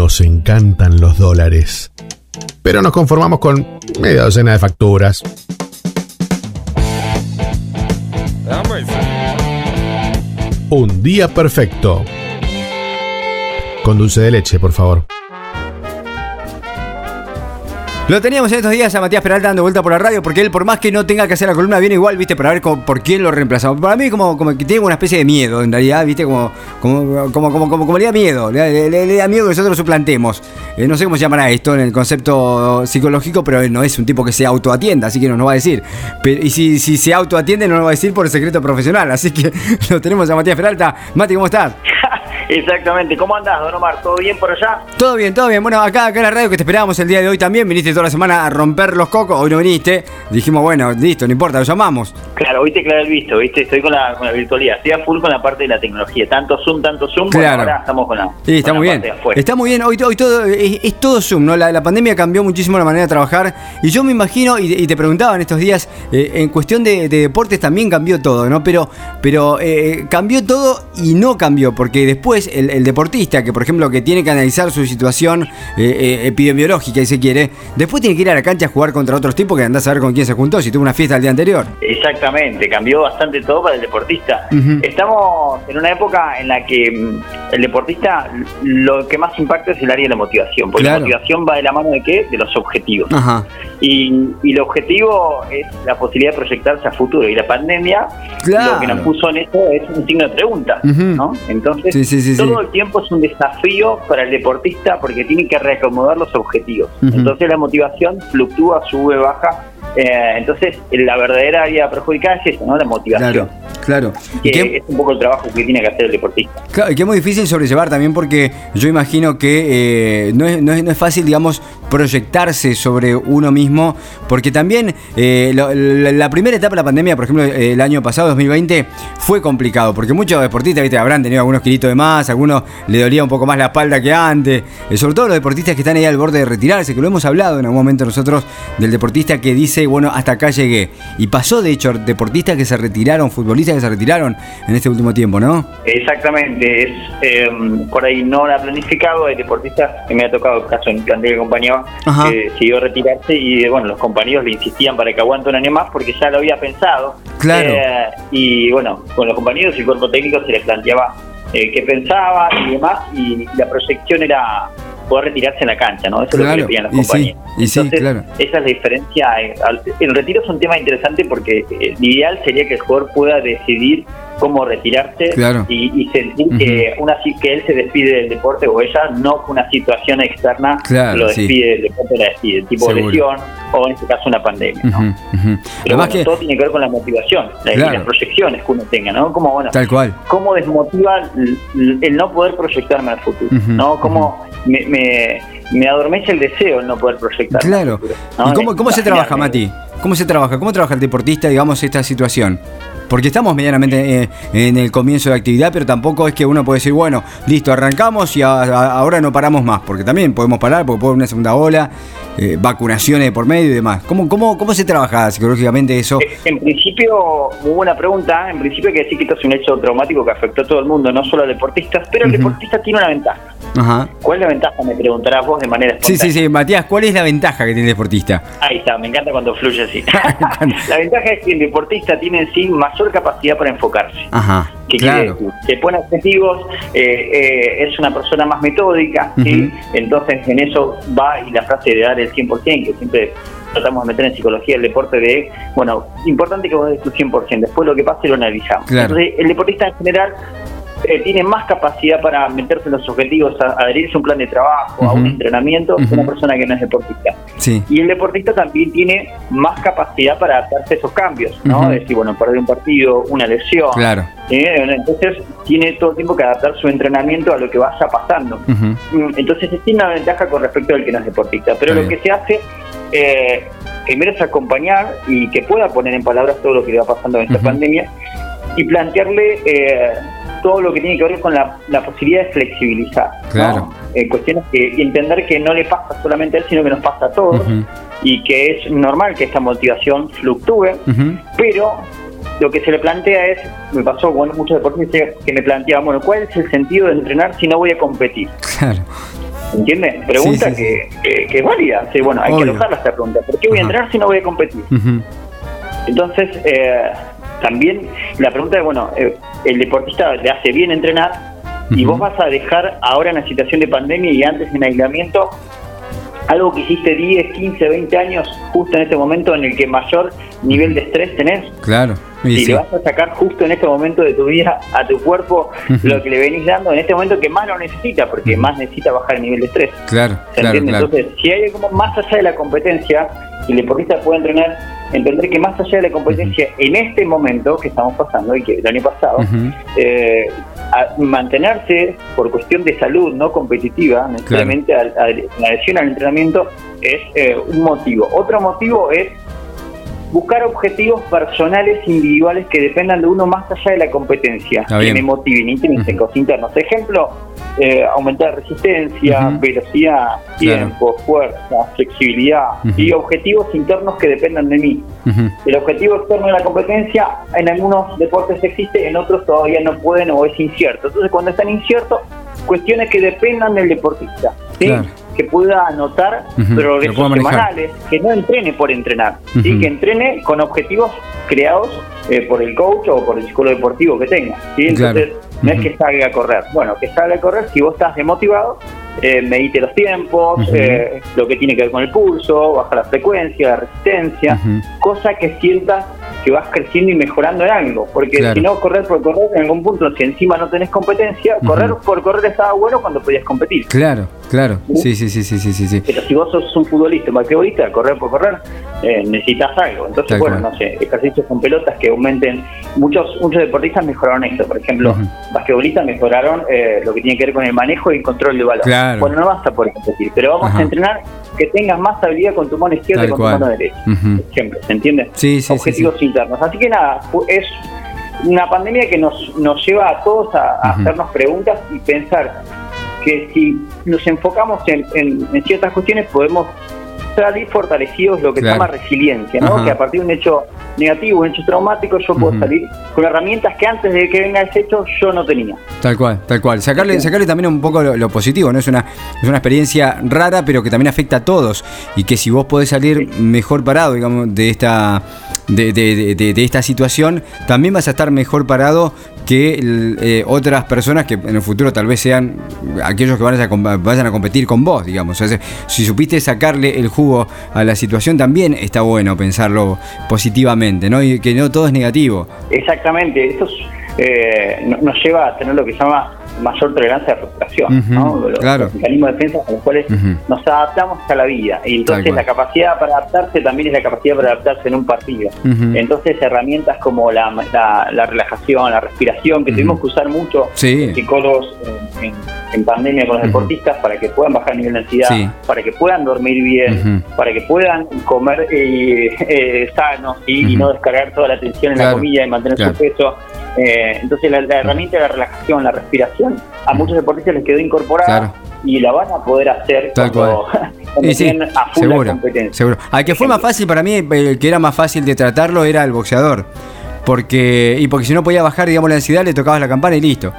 Nos encantan los dólares. Pero nos conformamos con media docena de facturas. Un día perfecto. Con dulce de leche, por favor. Lo teníamos en estos días a Matías Peralta dando vuelta por la radio, porque él, por más que no tenga que hacer la columna, viene igual, ¿viste? Para ver por quién lo reemplazamos. Para mí, como, como que tiene una especie de miedo, en realidad, ¿viste? Como, como, como, como, como, le da miedo, le, da miedo que nosotros suplantemos. Eh, no sé cómo se llamará esto en el concepto psicológico, pero no es un tipo que se autoatienda, así que no nos va a decir. y si, si se autoatiende, no nos va a decir por el secreto profesional. Así que lo tenemos a Matías Peralta. Mati, ¿cómo estás? Exactamente. ¿Cómo andás, Don Omar? ¿Todo bien por allá? Todo bien, todo bien. Bueno, acá, acá en la radio que te esperábamos el día de hoy también. Viniste toda la semana a romper los cocos. Hoy no viniste. Dijimos, bueno, listo, no importa, lo llamamos. Claro, hoy te claro el visto, ¿viste? Estoy con la, con la virtualidad. Estoy a full con la parte de la tecnología. Tanto Zoom, tanto Zoom. Claro. ahora estamos con la. Sí, está muy bien. Está muy bien. Hoy, hoy todo es, todo Zoom, ¿no? La, pandemia cambió muchísimo la manera de trabajar. Y yo me imagino, y, te preguntaba en estos días, eh, en cuestión de, deportes también cambió todo, ¿no? Pero, pero eh, cambió todo y no cambió, porque después el, el deportista que por ejemplo que tiene que analizar su situación eh, eh, epidemiológica y se quiere, después tiene que ir a la cancha a jugar contra otros tipos que andás a ver con quién se juntó, si tuvo una fiesta el día anterior. Exactamente, cambió bastante todo para el deportista. Estamos en una época en la que mm, el deportista lo que más impacta es el área de la motivación, porque la motivación va de la mano de qué? De los objetivos. Y, el objetivo es la posibilidad de proyectarse a futuro. Y la pandemia lo que nos puso en esto es un signo de pregunta, ¿no? Entonces, todo el tiempo es un desafío para el deportista porque tiene que reacomodar los objetivos. Entonces la motivación fluctúa, sube, baja. Eh, entonces la verdadera área perjudicada es eso, ¿no? La motivación. Claro. Que es un poco el trabajo que tiene que hacer el deportista. Claro, y que es muy difícil sobrellevar también porque yo imagino que eh, no, es, no, es, fácil, digamos, proyectarse sobre uno mismo, porque también eh, la, primera etapa de la pandemia, por ejemplo, el año pasado, 2020, fue complicado, porque muchos deportistas, ¿viste? habrán tenido algunos kilitos de más, algunos le dolía un poco más la espalda que antes, eh, sobre todo los deportistas que están ahí al borde de retirarse, que lo hemos hablado en algún momento nosotros, del deportista que dice, bueno, hasta acá llegué. Y pasó, de hecho, deportistas que se retiraron, futbolistas que se retiraron en este último tiempo, ¿no? Exactamente, es em, por ahí no la planificado, hay deportistas que me ha tocado el caso en el plantel que acompañaba, que siguió retirarse y bueno, los compañeros le insistían para que aguante un año más porque ya lo había pensado. Claro. Eh, y bueno, con los compañeros y el cuerpo técnico se les planteaba eh, qué pensaba y demás, y la proyección era poder retirarse en la cancha, ¿no? Eso es lo que le pedían los compañeros. Entonces, esa es la diferencia. El retiro es un tema interesante porque el ideal sería que el jugador pueda decidir cómo retirarse y, sentir que una que él se despide del deporte o ella no una situación externa lo despide del deporte la despide tipo lesión o en este caso una pandemia ¿no? pero bueno, todo tiene que ver con la motivación las proyecciones que uno tenga no como bueno tal cual. cómo desmotiva el, no poder proyectarme al futuro no cómo me, me, adormece el deseo el no poder proyectar claro. ¿y cómo, cómo se trabaja Mati cómo se trabaja cómo trabaja el deportista digamos esta situación porque estamos medianamente eh, en el comienzo de actividad, pero tampoco es que uno puede decir, bueno, listo, arrancamos y ahora no paramos más, porque también podemos parar, porque puede haber una segunda ola, eh, vacunaciones por medio y demás. ¿Cómo, cómo, ¿Cómo se trabaja psicológicamente eso? Eh, en principio, muy buena pregunta, en principio hay que decir que esto es un hecho traumático que afectó a todo el mundo, no solo a deportistas, pero el deportista tiene una ventaja. ¿Cuál es la ventaja? Me preguntarás vos de manera espontánea. Sí, sí, sí. Matías, ¿cuál es la ventaja que tiene el deportista? Ahí está, me encanta cuando fluye así. la ventaja es que el deportista tiene en sí mayor capacidad para enfocarse. Ajá. Que claro. se pone objetivos, eh, eh, es una persona más metódica, ¿sí? entonces en eso va y la frase de dar el 100%, que siempre tratamos de meter en psicología el deporte de, bueno, importante que vos des tu 100%, después lo que pase lo analizamos. Entonces el deportista en general eh, tiene más capacidad para meterse en los objetivos, a, adherirse a un plan de trabajo, a un entrenamiento, que una persona que no es deportista. Y el deportista también tiene más capacidad para adaptarse a esos cambios, ¿no? decir, bueno, perder un partido, una lesión. Claro. ¿eh? Entonces tiene todo el tiempo que adaptar su entrenamiento a lo que vaya pasando. Mm, entonces tiene una ventaja con respecto al que no es deportista. Pero lo que se hace eh, primero es acompañar y que pueda poner en palabras todo lo que le va pasando en esta pandemia y plantearle eh, todo lo que tiene que ver con la, posibilidad de flexibilizar. Claro. Eh, cuestiones que entender que no le pasa solamente a él, sino que nos pasa a todos y que es normal que esta motivación fluctúe, pero lo que se le plantea es, me pasó con muchos deportistas que me planteaban, bueno, ¿cuál es el sentido de entrenar si no voy a competir? Claro. ¿Entiendes? Pregunta Que, que, es válida. Bueno, hay que alojarla esta pregunta. ¿Por qué voy a entrenar si no voy a competir? Entonces, eh, también la pregunta es, bueno, eh, el deportista le hace bien entrenar y vos vas a dejar ahora en la situación de pandemia y antes en aislamiento algo que hiciste 10, 15, 20 años justo en este momento en el que mayor nivel de estrés tenés. Claro. Y le vas a sacar justo en este momento de tu vida a tu cuerpo lo que le venís dando en este momento que más lo necesita, porque más necesita bajar el nivel de estrés. Claro, claro, Entonces, si hay algo más allá de la competencia, y el deportista puede entrenar, entender que más allá de la competencia, en este momento que estamos pasando y que el año pasado, eh, mantenerse por cuestión de salud no competitiva, necesariamente la adhesión al entrenamiento es eh, un motivo. Otro motivo es buscar objetivos personales individuales que dependan de uno más allá de la competencia, que me motiven, intrínsecos, internos. Ejemplo, eh, aumentar resistencia, velocidad, tiempo, fuerza, flexibilidad y objetivos internos que dependan de mí. El objetivo externo de la competencia en algunos deportes existe, en otros todavía no pueden o es incierto. Entonces, cuando están inciertos, cuestiones que dependan del deportista. ¿sí? Que pueda anotar progresos semanales, que no entrene por entrenar, ¿sí? que entrene con objetivos creados eh, por el coach o por el psicólogo deportivo que tenga. ¿sí? Entonces, no es que salga a correr. Bueno, que salga a correr, si vos estás desmotivado, eh, medite los tiempos, eh, lo que tiene que ver con el pulso, baja la frecuencia, la resistencia, cosa que sientas que vas creciendo y mejorando en algo. Porque si no, correr por correr, en algún punto, si encima no tenés competencia, correr por correr estaba bueno cuando podías competir. Claro, claro. Sí, sí, sí, sí, sí, sí. Pero si vos sos un futbolista, un basquetbolista, correr por correr, eh, necesitas algo. Entonces, bueno, no sé, ejercicios con pelotas que aumenten. Muchos muchos deportistas mejoraron esto. Por ejemplo, basquetbolistas mejoraron eh, lo que tiene que ver con el manejo y el control del balón. Bueno, no basta por competir, pero vamos a entrenar que tengas más habilidad con tu mano izquierda y con tu mano derecha. Siempre, ¿se entiende? Sí, sí, Objetivos internos. Así que nada, es una pandemia que nos, nos lleva a todos a, hacernos preguntas y pensar que si nos enfocamos en, en ciertas cuestiones podemos salir fortalecidos lo que se llama resiliencia, ¿no? Que a partir de un hecho negativo, un hecho traumático, yo puedo salir con herramientas que antes de que venga ese hecho yo no tenía. Tal cual, tal cual. Sacarle, sacarle también un poco lo, positivo, ¿no? Es una, es una experiencia rara, pero que también afecta a todos. Y que si vos podés salir mejor parado, digamos, de esta, de, de, de, esta situación, también vas a estar mejor parado que eh, otras personas que en el futuro tal vez sean aquellos que vayan a, vayan a competir con vos, digamos. si supiste sacarle el jugo a la situación, también está bueno pensarlo positivamente, ¿no? Y que no todo es negativo. Exactamente, esto eh, nos lleva a tener lo que se llama mayor tolerancia a frustración, ¿no? Los, mecanismos de defensa con los cuales nos adaptamos a la vida. Y entonces la capacidad para adaptarse también es la capacidad para adaptarse en un partido. Entonces herramientas como la, la, relajación, la respiración, que tuvimos que usar mucho psicólogos en, pandemia con los deportistas para que puedan bajar el nivel de ansiedad, para que puedan dormir bien, para que puedan comer eh, eh, sanos y no descargar toda la tensión en la comida y mantener su peso. Eh, entonces la, herramienta de la relajación, la respiración, a muchos deportistas les quedó incorporada y la van a poder hacer Tal cuando, a full seguro, competencia. Seguro. Al que fue más fácil para mí, el que era más fácil de tratarlo era el boxeador. Porque, y porque si no podía bajar, digamos, la ansiedad, le tocabas la campana y listo.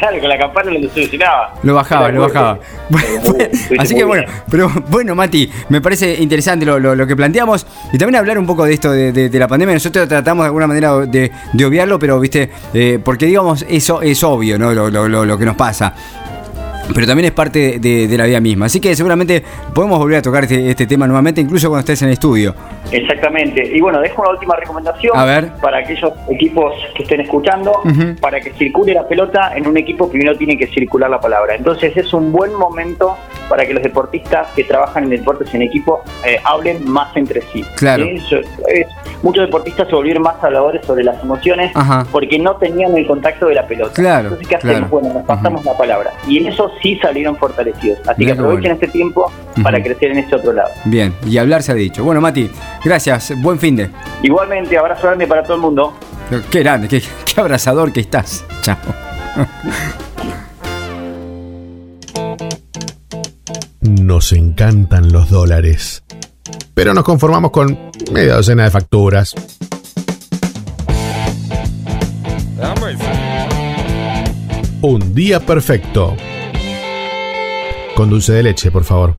Claro, con la campana lo solucionaba. Lo bajaba, lo bajaba. así que bueno, pero bueno, Mati, me parece interesante lo, que planteamos y también hablar un poco de esto de, la pandemia. Nosotros tratamos de alguna manera de, obviarlo, pero viste, eh, porque digamos, eso es obvio, ¿no? lo que nos pasa pero también es parte de, la vida misma. Así que seguramente podemos volver a tocar este, este, tema nuevamente, incluso cuando estés en el estudio. Exactamente. Y bueno, dejo una última recomendación para aquellos equipos que estén escuchando. Para que circule la pelota en un equipo, primero tiene que circular la palabra. Entonces es un buen momento para que los deportistas que trabajan en deportes en equipo eh, hablen más entre sí. Claro. muchos deportistas se volvieron más habladores sobre las emociones porque no tenían el contacto de la pelota. Claro. Entonces, ¿qué hacemos? Bueno, nos pasamos la palabra. Y en eso sí salieron fortalecidos. Así que aprovechen este tiempo para crecer en este otro lado. Bien, y hablar se ha dicho. Bueno, Mati, gracias. Buen fin de. Igualmente, abrazo grande para todo el mundo. Qué grande, qué, qué abrazador que estás. Chao. Nos encantan los dólares. Pero nos conformamos con media docena de facturas. Un día perfecto con dulce de leche, por favor.